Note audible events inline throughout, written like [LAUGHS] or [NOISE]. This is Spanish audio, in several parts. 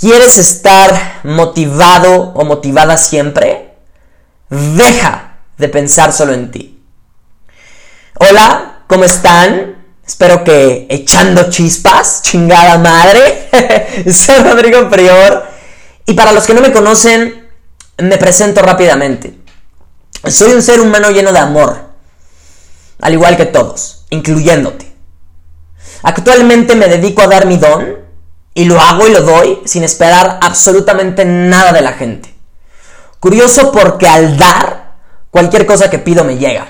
¿Quieres estar motivado o motivada siempre? Deja de pensar solo en ti. Hola, ¿cómo están? Espero que echando chispas, chingada madre. [LAUGHS] Soy Rodrigo Prior. Y para los que no me conocen, me presento rápidamente. Soy un ser humano lleno de amor, al igual que todos, incluyéndote. Actualmente me dedico a dar mi don y lo hago y lo doy sin esperar absolutamente nada de la gente. Curioso porque al dar, cualquier cosa que pido me llega.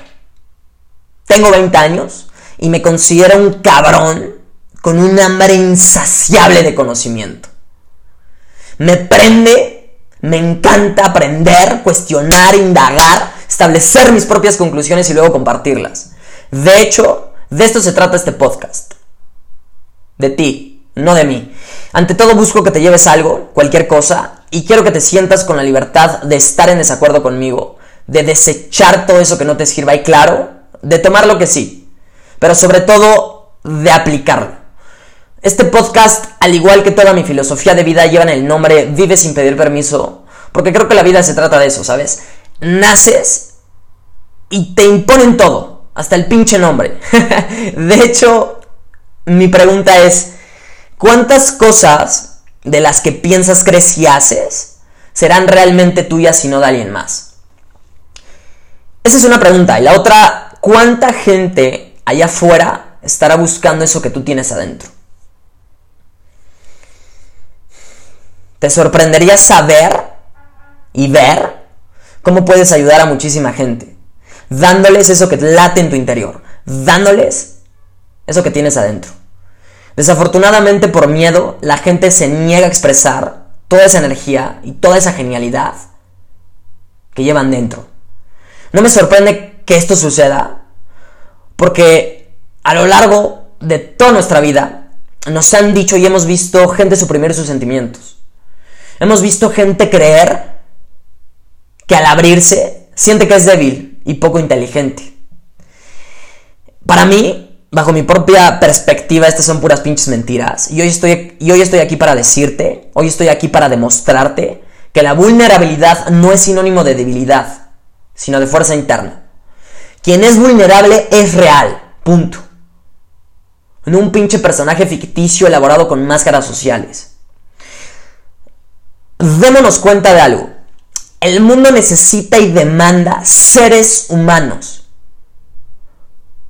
Tengo 20 años y me considero un cabrón con un hambre insaciable de conocimiento. Me prende, me encanta aprender, cuestionar, indagar, establecer mis propias conclusiones y luego compartirlas. De hecho, de esto se trata este podcast. De ti, no de mí. Ante todo busco que te lleves algo, cualquier cosa, y quiero que te sientas con la libertad de estar en desacuerdo conmigo, de desechar todo eso que no te sirva y claro, de tomar lo que sí, pero sobre todo de aplicarlo. Este podcast, al igual que toda mi filosofía de vida, llevan el nombre Vive sin pedir permiso, porque creo que la vida se trata de eso, ¿sabes? Naces y te imponen todo, hasta el pinche nombre. [LAUGHS] de hecho, mi pregunta es, ¿Cuántas cosas de las que piensas, crees y haces serán realmente tuyas y no de alguien más? Esa es una pregunta. Y la otra, ¿cuánta gente allá afuera estará buscando eso que tú tienes adentro? Te sorprendería saber y ver cómo puedes ayudar a muchísima gente, dándoles eso que late en tu interior, dándoles eso que tienes adentro. Desafortunadamente por miedo, la gente se niega a expresar toda esa energía y toda esa genialidad que llevan dentro. No me sorprende que esto suceda, porque a lo largo de toda nuestra vida nos han dicho y hemos visto gente suprimir sus sentimientos. Hemos visto gente creer que al abrirse siente que es débil y poco inteligente. Para mí, bajo mi propia perspectiva, estas son puras pinches mentiras. Y hoy estoy, y hoy estoy aquí para decirte, hoy estoy aquí para demostrarte que la vulnerabilidad no es sinónimo de debilidad, sino de fuerza interna. Quien es vulnerable es real, punto. No un pinche personaje ficticio elaborado con máscaras sociales. Démonos cuenta de algo. El mundo necesita y demanda seres humanos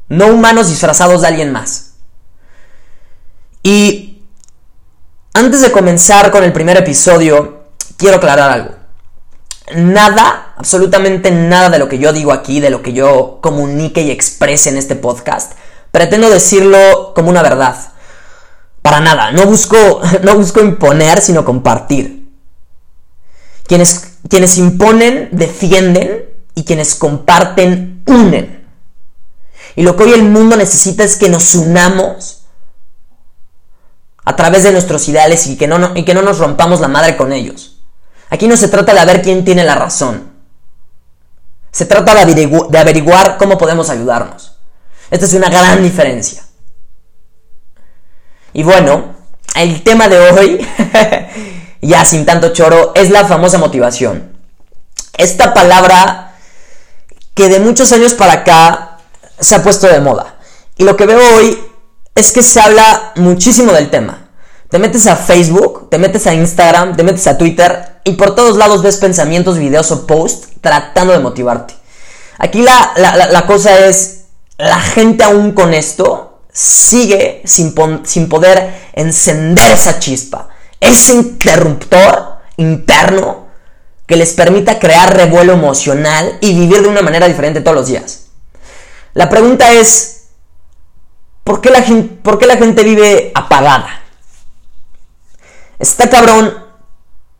no humanos disfrazados de alguien más. Y antes de comenzar con el primer episodio, quiero aclarar algo. Nada, absolutamente nada de lo que yo digo aquí, de lo que yo comunique y exprese en este podcast, pretendo decirlo como una verdad. Para nada, no busco, [LAUGHS] no busco imponer, sino compartir. Quienes, quienes imponen, defienden y quienes comparten, unen. Y lo que hoy el mundo necesita es que nos unamos a través de nuestros ideales y que no, y que no nos rompamos la madre con ellos. Aquí no se trata de ver quién tiene la razón. Se trata de averiguar cómo podemos ayudarnos. Esta es una gran diferencia. Y bueno, el tema de hoy, [LAUGHS] ya sin tanto choro, es la famosa motivación. Esta palabra que de muchos años para acá se ha puesto de moda. Y lo que veo hoy es que se habla muchísimo del tema. Te metes a Facebook, te metes a Instagram, te metes a Twitter y por todos lados ves pensamientos, videos o posts tratando de motivarte. Aquí la, cosa es, la gente aún con esto sigue sin, sin poder encender esa chispa, ese interruptor interno que les permita crear revuelo emocional y vivir de una manera diferente todos los días. La pregunta es, ¿por qué la gente, por qué la gente vive apagada? Está cabrón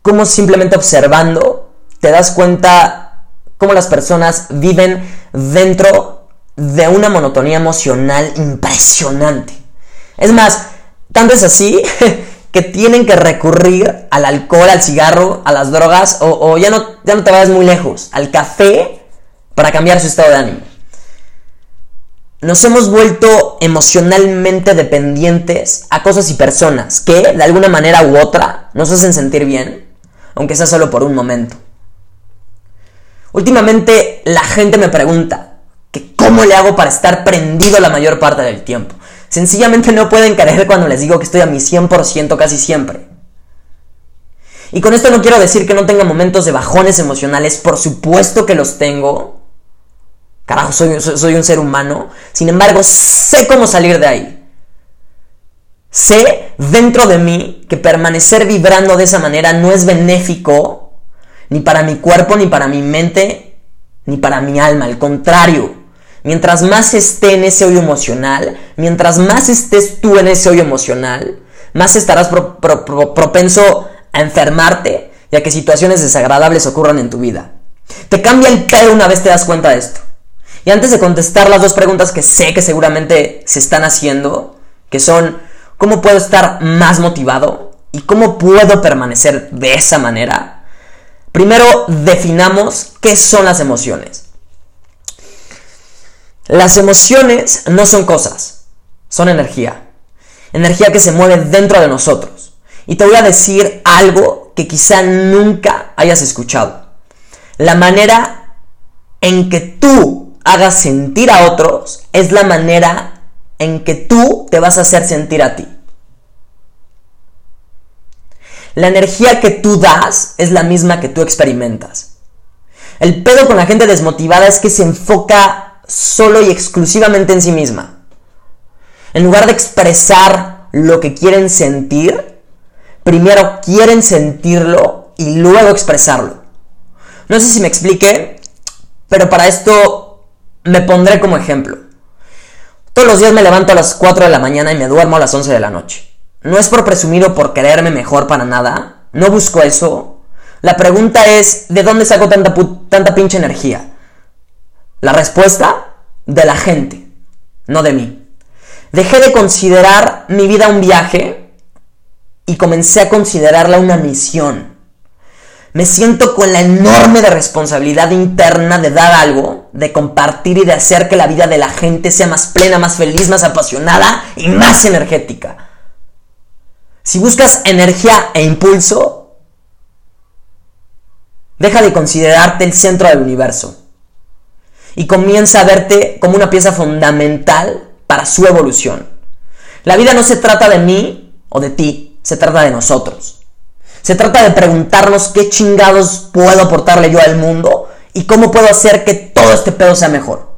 como simplemente observando te das cuenta cómo las personas viven dentro de una monotonía emocional impresionante. Es más, tanto es así [LAUGHS] que tienen que recurrir al alcohol, al cigarro, a las drogas o, o ya, no, ya no te vayas muy lejos, al café para cambiar su estado de ánimo nos hemos vuelto emocionalmente dependientes a cosas y personas que, de alguna manera u otra, nos hacen sentir bien, aunque sea solo por un momento. Últimamente la gente me pregunta que cómo le hago para estar prendido la mayor parte del tiempo. Sencillamente no pueden creer cuando les digo que estoy a mi 100% casi siempre. Y con esto no quiero decir que no tenga momentos de bajones emocionales, por supuesto que los tengo. Carajo, soy, un ser humano. Sin embargo, sé cómo salir de ahí. Sé dentro de mí que permanecer vibrando de esa manera no es benéfico ni para mi cuerpo, ni para mi mente, ni para mi alma. Al contrario, mientras más esté en ese hoyo emocional, mientras más estés tú en ese hoyo emocional, más estarás propenso a enfermarte y a que situaciones desagradables ocurran en tu vida. Te cambia el pedo una vez te das cuenta de esto. Y antes de contestar las dos preguntas que sé que seguramente se están haciendo, que son ¿cómo puedo estar más motivado? ¿Y cómo puedo permanecer de esa manera? Primero definamos qué son las emociones. Las emociones no son cosas, son energía. Energía que se mueve dentro de nosotros. Y te voy a decir algo que quizá nunca hayas escuchado. La manera en que tú hagas sentir a otros es la manera en que tú te vas a hacer sentir a ti. La energía que tú das es la misma que tú experimentas. El pedo con la gente desmotivada es que se enfoca solo y exclusivamente en sí misma. En lugar de expresar lo que quieren sentir, primero quieren sentirlo y luego expresarlo. No sé si me explique, pero para esto me pondré como ejemplo. Todos los días me levanto a las 4 de la mañana y me duermo a las 11 de la noche. No es por presumir o por creerme mejor para nada, no busco eso. La pregunta es, ¿de dónde saco tanta, tanta pinche energía? La respuesta, de la gente, no de mí. Dejé de considerar mi vida un viaje y comencé a considerarla una misión. Me siento con la enorme responsabilidad interna de dar algo, de compartir y de hacer que la vida de la gente sea más plena, más feliz, más apasionada y más energética. Si buscas energía e impulso, deja de considerarte el centro del universo y comienza a verte como una pieza fundamental para su evolución. La vida no se trata de mí o de ti, se trata de nosotros. Se trata de preguntarnos qué chingados puedo aportarle yo al mundo y cómo puedo hacer que todo este pedo sea mejor.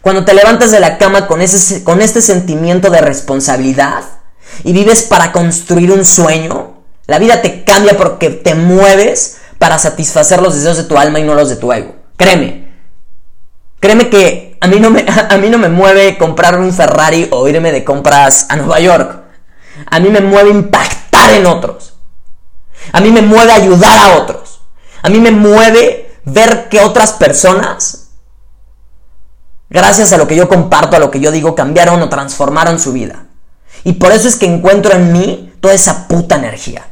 Cuando te levantas de la cama con, ese, con este sentimiento de responsabilidad y vives para construir un sueño, la vida te cambia porque te mueves para satisfacer los deseos de tu alma y no los de tu ego. Créeme. Créeme que a mí no me, [LAUGHS] a mí no me mueve comprar un Ferrari o irme de compras a Nueva York. A mí me mueve impactar en otros. A mí me mueve ayudar a otros. A mí me mueve ver que otras personas, gracias a lo que yo comparto, a lo que yo digo, cambiaron o transformaron su vida. Y por eso es que encuentro en mí toda esa puta energía.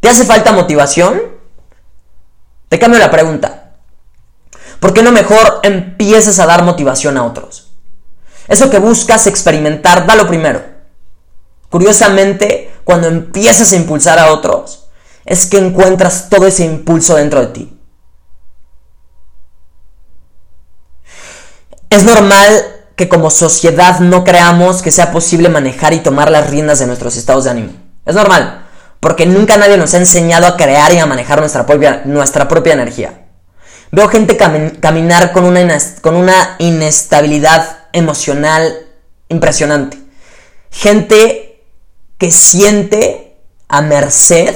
¿Te hace falta motivación? Te cambio la pregunta. ¿Por qué no mejor empiezas a dar motivación a otros? Eso que buscas experimentar, da lo primero. Curiosamente, cuando empiezas a impulsar a otros, es que encuentras todo ese impulso dentro de ti. Es normal que como sociedad no creamos que sea posible manejar y tomar las riendas de nuestros estados de ánimo. Es normal, porque nunca nadie nos ha enseñado a crear y a manejar nuestra propia, nuestra propia energía. Veo gente caminar con una, con una inestabilidad emocional impresionante. Gente que siente a merced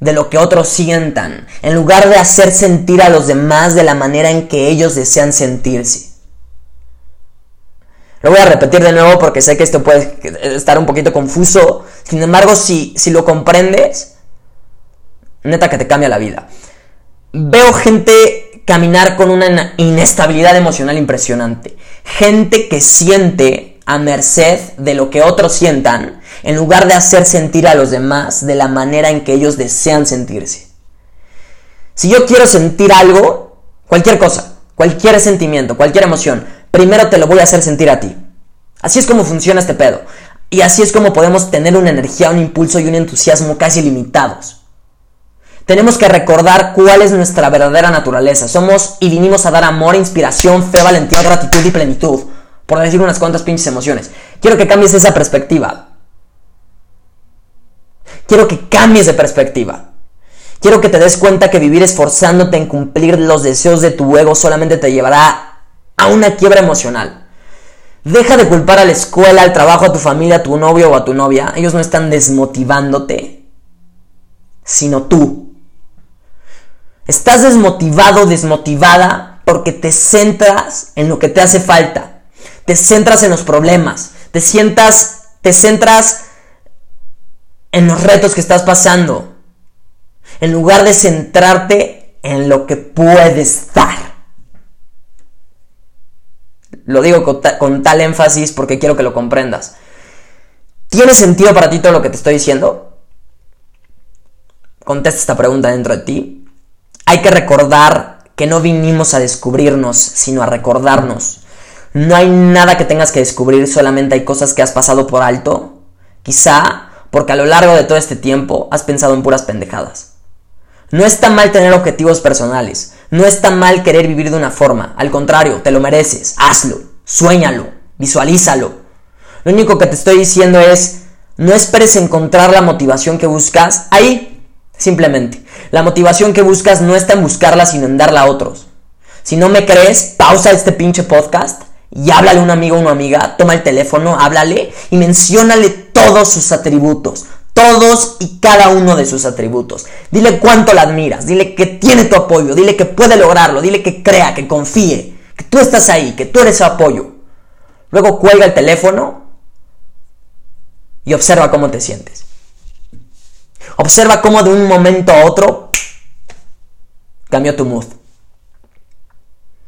de lo que otros sientan, en lugar de hacer sentir a los demás de la manera en que ellos desean sentirse. Lo voy a repetir de nuevo porque sé que esto puede estar un poquito confuso. Sin embargo, si, si lo comprendes, neta que te cambia la vida. Veo gente caminar con una inestabilidad emocional impresionante. Gente que siente a merced de lo que otros sientan en lugar de hacer sentir a los demás de la manera en que ellos desean sentirse. Si yo quiero sentir algo, cualquier cosa, cualquier sentimiento, cualquier emoción, primero te lo voy a hacer sentir a ti. Así es como funciona este pedo. Y así es como podemos tener una energía, un impulso y un entusiasmo casi limitados. Tenemos que recordar cuál es nuestra verdadera naturaleza. Somos y vinimos a dar amor, inspiración, fe, valentía, gratitud y plenitud. Por decir unas cuantas pinches emociones. Quiero que cambies esa perspectiva. Quiero que cambies de perspectiva. Quiero que te des cuenta que vivir esforzándote en cumplir los deseos de tu ego solamente te llevará a una quiebra emocional. Deja de culpar a la escuela, al trabajo, a tu familia, a tu novio o a tu novia. Ellos no están desmotivándote, sino tú. Estás desmotivado, desmotivada porque te centras en lo que te hace falta. Te centras en los problemas. Te sientas, te centras en los retos que estás pasando. En lugar de centrarte en lo que puedes dar. Lo digo con, con, tal énfasis porque quiero que lo comprendas. ¿Tiene sentido para ti todo lo que te estoy diciendo? Contesta esta pregunta dentro de ti. Hay que recordar que no vinimos a descubrirnos, sino a recordarnos. No hay nada que tengas que descubrir, solamente hay cosas que has pasado por alto. Quizá porque a lo largo de todo este tiempo has pensado en puras pendejadas. No está mal tener objetivos personales, no está mal querer vivir de una forma, al contrario, te lo mereces, hazlo, suéñalo, visualízalo. Lo único que te estoy diciendo es, no esperes encontrar la motivación que buscas ahí, Simplemente, la motivación que buscas no está en buscarla, sino en darla a otros. Si no me crees, pausa este pinche podcast y háblale a un amigo o una amiga, toma el teléfono, háblale y menciónale todos sus atributos. Todos y cada uno de sus atributos. Dile cuánto la admiras, dile que tiene tu apoyo, dile que puede lograrlo, dile que crea, que confíe, que tú estás ahí, que tú eres su apoyo. Luego cuelga el teléfono y observa cómo te sientes. Observa cómo de un momento a otro cambió tu mood.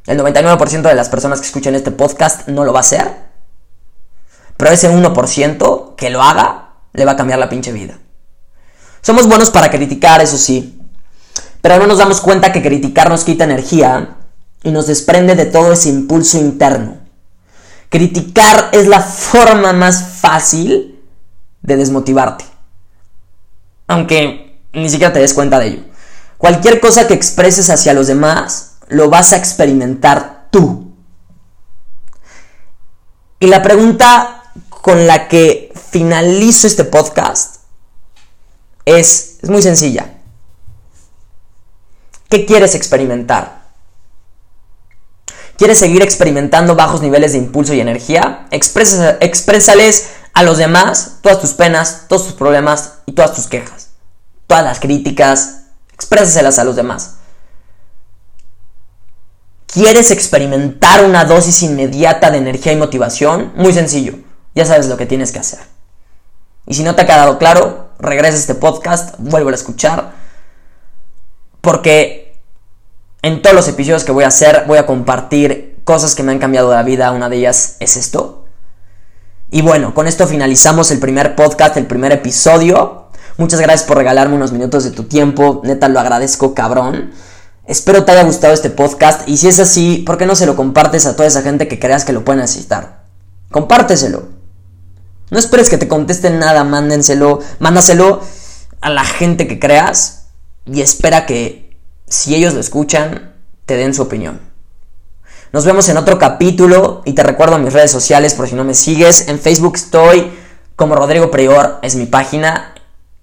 El 99% de las personas que escuchan este podcast no lo va a hacer. Pero ese 1% que lo haga le va a cambiar la pinche vida. Somos buenos para criticar, eso sí. Pero no nos damos cuenta que criticar nos quita energía y nos desprende de todo ese impulso interno. Criticar es la forma más fácil de desmotivarte aunque ni siquiera te des cuenta de ello. Cualquier cosa que expreses hacia los demás, lo vas a experimentar tú. Y la pregunta con la que finalizo este podcast es, muy sencilla. ¿Qué quieres experimentar? ¿Quieres seguir experimentando bajos niveles de impulso y energía? exprésales a los demás todas tus penas, todos tus problemas y todas tus quejas. Todas las críticas, exprésaselas a los demás. ¿Quieres experimentar una dosis inmediata de energía y motivación? Muy sencillo, ya sabes lo que tienes que hacer. Y si no te ha quedado claro, regresa a este podcast, vuelvo a escuchar, porque en todos los episodios que voy a hacer voy a compartir cosas que me han cambiado la vida. Una de ellas es esto, y bueno, con esto finalizamos el primer podcast, el primer episodio. Muchas gracias por regalarme unos minutos de tu tiempo. Neta, lo agradezco, cabrón. Espero te haya gustado este podcast. Y si es así, ¿por qué no se lo compartes a toda esa gente que creas que lo puede necesitar? Compárteselo. No esperes que te contesten nada, mándenselo. Mándaselo a la gente que creas. Y espera que, si ellos lo escuchan, te den su opinión. Nos vemos en otro capítulo y te recuerdo mis redes sociales por si no me sigues. En Facebook estoy como Rodrigo Prior, es mi página.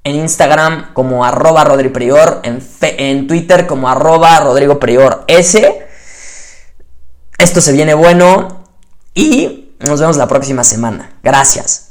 En Instagram como arroba Rodrigo Prior. En, en Twitter como arroba Rodrigo Prior S. Esto se viene bueno y nos vemos la próxima semana. Gracias.